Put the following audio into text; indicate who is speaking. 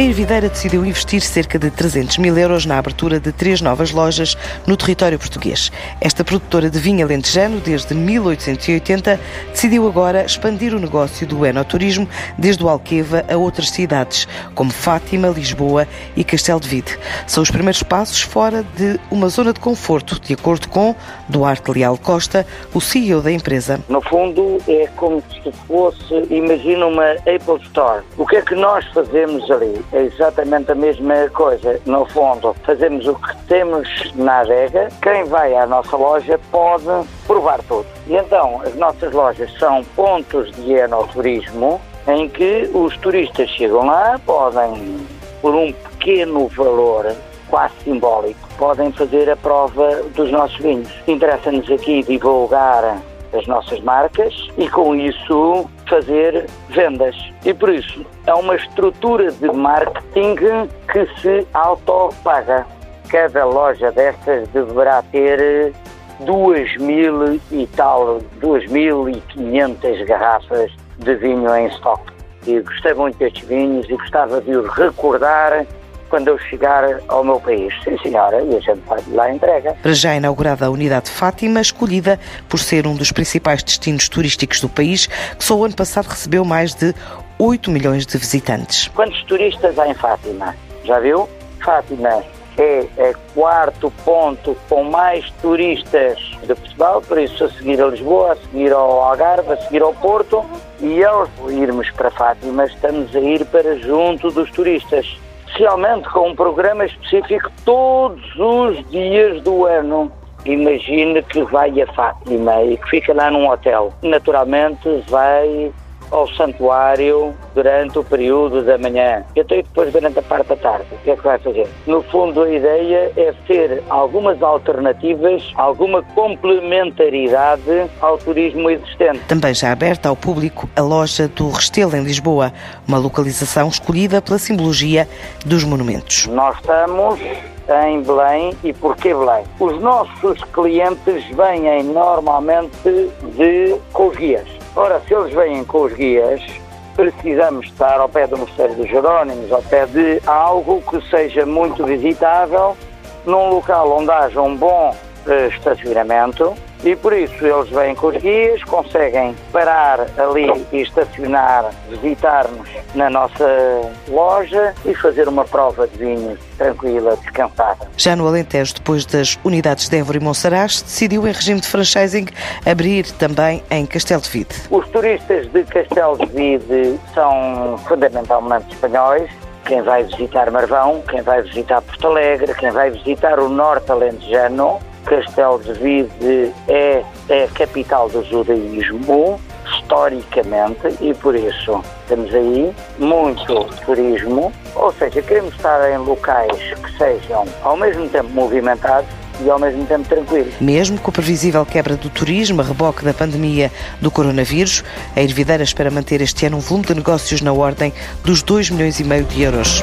Speaker 1: A Ervideira decidiu investir cerca de 300 mil euros na abertura de três novas lojas no território português. Esta produtora de vinho alentejano, desde 1880, decidiu agora expandir o negócio do enoturismo desde o Alqueva a outras cidades, como Fátima, Lisboa e Castelo de Vide. São os primeiros passos fora de uma zona de conforto, de acordo com Duarte Leal Costa, o CEO da empresa.
Speaker 2: No fundo, é como se fosse, imagina uma Apple Store. O que é que nós fazemos ali? É exatamente a mesma coisa. No fundo, fazemos o que temos na adega. Quem vai à nossa loja pode provar tudo. E então, as nossas lojas são pontos de enoturismo em que os turistas chegam lá, podem, por um pequeno valor, quase simbólico, podem fazer a prova dos nossos vinhos. Interessa-nos aqui divulgar as nossas marcas e com isso fazer vendas. E por isso é uma estrutura de marketing que se autopaga. Cada loja destas deverá ter duas mil e tal, duas mil e quinhentas garrafas de vinho em estoque. E gostei muito destes vinhos e gostava de os recordar quando eu chegar ao meu país. Sim, senhora, e a gente vai lá a entrega.
Speaker 1: Para já inaugurada a unidade Fátima, escolhida por ser um dos principais destinos turísticos do país, que só o ano passado recebeu mais de 8 milhões de visitantes.
Speaker 2: Quantos turistas há em Fátima? Já viu? Fátima é, é quarto ponto com mais turistas de Portugal, por isso a seguir a Lisboa, a seguir ao Algarve, a seguir ao Porto, e ao irmos para Fátima estamos a ir para junto dos turistas especialmente com um programa específico todos os dias do ano. Imagine que vai a Fátima e que fica lá num hotel. Naturalmente vai ao santuário durante o período da manhã. Eu tenho depois durante a parte da tarde. O que é que vai fazer? No fundo, a ideia é ter algumas alternativas, alguma complementaridade ao turismo existente.
Speaker 1: Também já aberta ao público a loja do Restelo em Lisboa, uma localização escolhida pela simbologia dos monumentos.
Speaker 2: Nós estamos em Belém e porquê Belém? Os nossos clientes vêm normalmente de guias. Ora, se eles vêm com os guias, precisamos estar ao pé do Mosteiro dos Jerónimos, ao pé de algo que seja muito visitável, num local onde haja um bom uh, estacionamento, e por isso eles vêm com os guias, conseguem parar ali e estacionar, visitar-nos na nossa loja e fazer uma prova de vinho tranquila, descansada.
Speaker 1: Já no Alentejo, depois das unidades de Évora e Monsaraz, decidiu em regime de franchising abrir também em Castelo de Vide.
Speaker 2: Os turistas de Castelo de Vide são fundamentalmente espanhóis, quem vai visitar Marvão, quem vai visitar Porto Alegre, quem vai visitar o Norte Alentejano, Castelo de Vide é, a capital do judaísmo, historicamente, e por isso temos aí muito turismo, ou seja, queremos estar em locais que sejam ao mesmo tempo movimentados e ao mesmo tempo tranquilos.
Speaker 1: Mesmo com a previsível quebra do turismo a reboque da pandemia do coronavírus, a Ervideira espera manter este ano um volume de negócios na ordem dos 2 milhões e meio de euros.